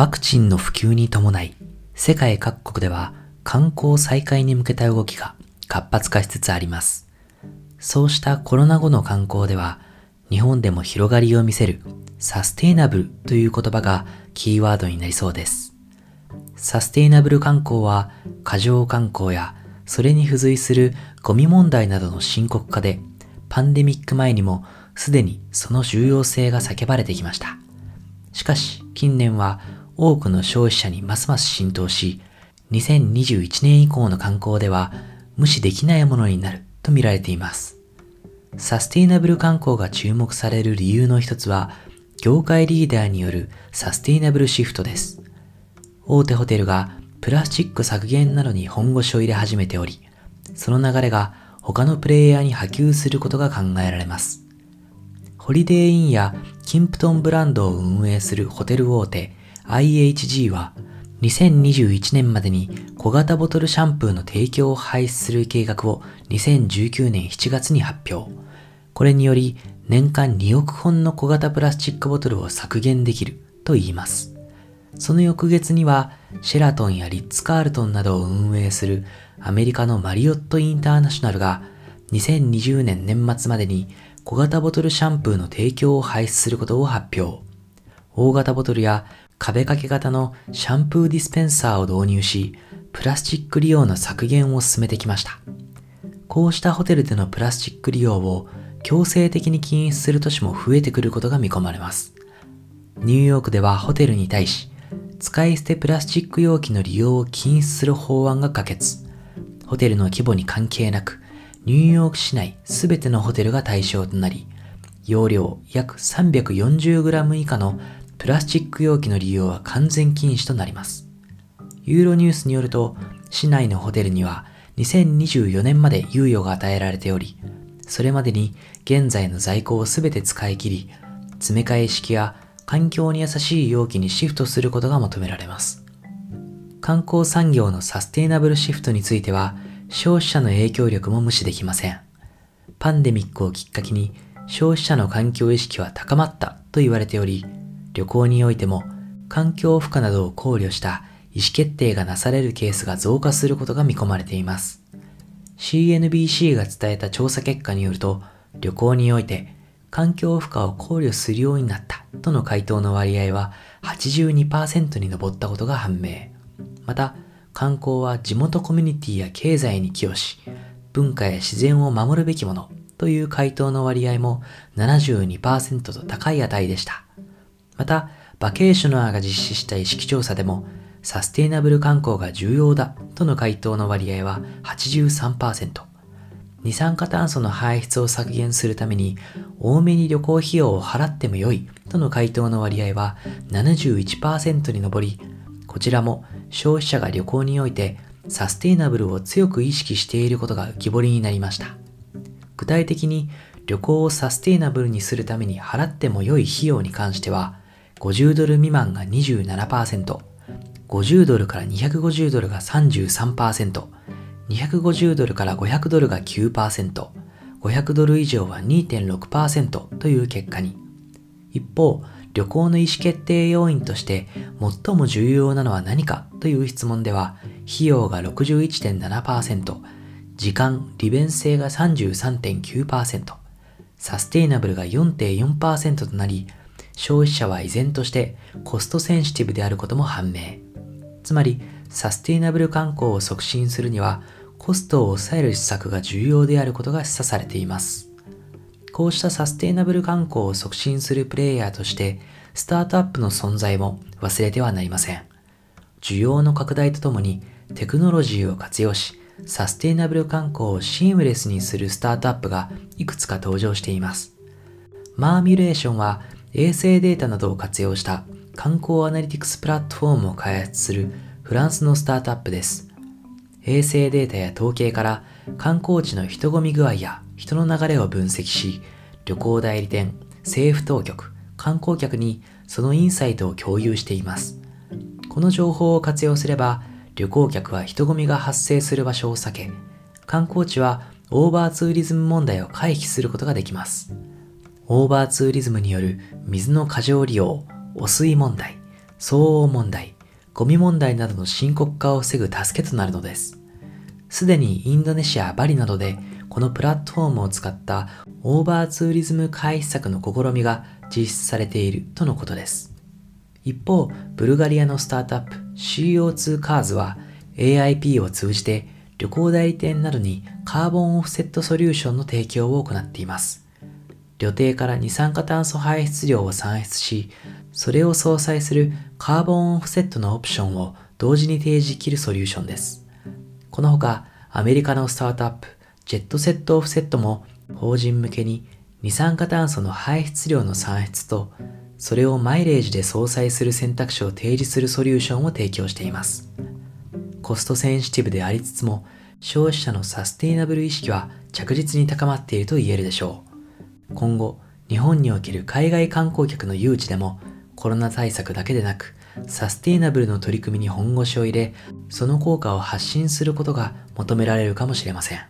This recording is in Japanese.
ワクチンの普及に伴い、世界各国では観光再開に向けた動きが活発化しつつあります。そうしたコロナ後の観光では、日本でも広がりを見せるサステイナブルという言葉がキーワードになりそうです。サステイナブル観光は過剰観光やそれに付随するゴミ問題などの深刻化でパンデミック前にもすでにその重要性が叫ばれてきました。しかし近年は多くの消費者にますます浸透し、2021年以降の観光では無視できないものになると見られています。サステイナブル観光が注目される理由の一つは、業界リーダーによるサステイナブルシフトです。大手ホテルがプラスチック削減などに本腰を入れ始めており、その流れが他のプレイヤーに波及することが考えられます。ホリデーインやキンプトンブランドを運営するホテル大手 IHG は2021年までに小型ボトルシャンプーの提供を廃止する計画を2019年7月に発表。これにより年間2億本の小型プラスチックボトルを削減できると言います。その翌月にはシェラトンやリッツ・カールトンなどを運営するアメリカのマリオット・インターナショナルが2020年年末までに小型ボトルシャンプーの提供を廃止することを発表。大型ボトルや壁掛け型のシャンプーディスペンサーを導入し、プラスチック利用の削減を進めてきました。こうしたホテルでのプラスチック利用を強制的に禁止する都市も増えてくることが見込まれます。ニューヨークではホテルに対し、使い捨てプラスチック容器の利用を禁止する法案が可決。ホテルの規模に関係なく、ニューヨーク市内すべてのホテルが対象となり、容量約 340g 以下のプラスチック容器の利用は完全禁止となります。ユーロニュースによると、市内のホテルには2024年まで猶予が与えられており、それまでに現在の在庫をすべて使い切り、詰め替え式や環境に優しい容器にシフトすることが求められます。観光産業のサステイナブルシフトについては、消費者の影響力も無視できません。パンデミックをきっかけに消費者の環境意識は高まったと言われており、旅行においても環境負荷などを考慮した意思決定がなされるケースが増加することが見込まれています。CNBC が伝えた調査結果によると、旅行において環境負荷を考慮するようになったとの回答の割合は82%に上ったことが判明。また、観光は地元コミュニティや経済に寄与し、文化や自然を守るべきものという回答の割合も72%と高い値でした。また、バケーショナーが実施した意識調査でも、サステイナブル観光が重要だとの回答の割合は83%。二酸化炭素の排出を削減するために多めに旅行費用を払ってもよいとの回答の割合は71%に上り、こちらも消費者が旅行においてサステイナブルを強く意識していることが浮き彫りになりました。具体的に旅行をサステイナブルにするために払っても良い費用に関しては、50ドル未満が27%、50ドルから250ドルが33%、250ドルから500ドルが9%、500ドル以上は2.6%という結果に。一方、旅行の意思決定要因として最も重要なのは何かという質問では、費用が61.7%、時間、利便性が33.9%、サステイナブルが4.4%となり、消費者は依然としてコストセンシティブであることも判明。つまり、サステイナブル観光を促進するには、コストを抑える施策が重要であることが示唆されています。こうしたサステイナブル観光を促進するプレイヤーとして、スタートアップの存在も忘れてはなりません。需要の拡大とともにテクノロジーを活用し、サステイナブル観光をシームレスにするスタートアップがいくつか登場しています。マーミュレーションは衛星データなどを活用した観光アナリティクスプラットフォームを開発するフランスのスタートアップです。衛星データや統計から観光地の人混み具合や人の流れを分析し、旅行代理店、政府当局、観光客にそのインサイトを共有しています。この情報を活用すれば、旅行客は人混みが発生する場所を避け、観光地はオーバーツーリズム問題を回避することができます。オーバーツーリズムによる水の過剰利用、汚水問題、騒音問題、ゴミ問題などの深刻化を防ぐ助けとなるのです。すでにインドネシア・バリなどでこのプラットフォームを使ったオーバーツーリズム回避策の試みが実施されているとのことです。一方、ブルガリアのスタートアップ CO2 カーズは AIP を通じて旅行代理店などにカーボンオフセットソリューションの提供を行っています。旅程から二酸化炭素排出量を算出し、それを相殺するカーボンオフセットのオプションを同時に提示できるソリューションです。このほか、アメリカのスタートアップ、ジェットセットオフセットも法人向けに二酸化炭素の排出量の算出と、それをマイレージで相殺する選択肢を提示するソリューションを提供しています。コストセンシティブでありつつも、消費者のサステイナブル意識は着実に高まっていると言えるでしょう。今後、日本における海外観光客の誘致でもコロナ対策だけでなく、サステイナブルの取り組みに本腰を入れ、その効果を発信することが求められるかもしれません。